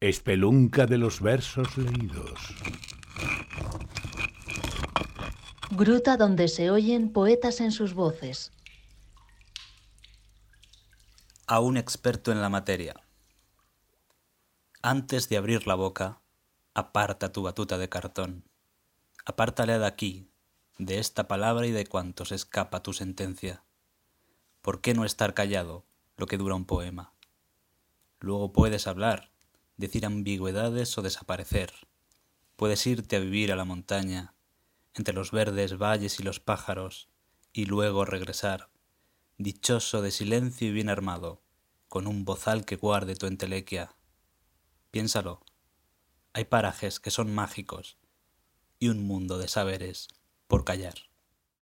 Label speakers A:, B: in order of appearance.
A: Espelunca de los versos leídos.
B: Gruta donde se oyen poetas en sus voces.
C: A un experto en la materia. Antes de abrir la boca, aparta tu batuta de cartón. Apártale de aquí, de esta palabra y de cuantos escapa tu sentencia. ¿Por qué no estar callado lo que dura un poema? Luego puedes hablar, decir ambigüedades o desaparecer. Puedes irte a vivir a la montaña, entre los verdes valles y los pájaros, y luego regresar, dichoso de silencio y bien armado, con un bozal que guarde tu entelequia. Piénsalo, hay parajes que son mágicos y un mundo de saberes por callar.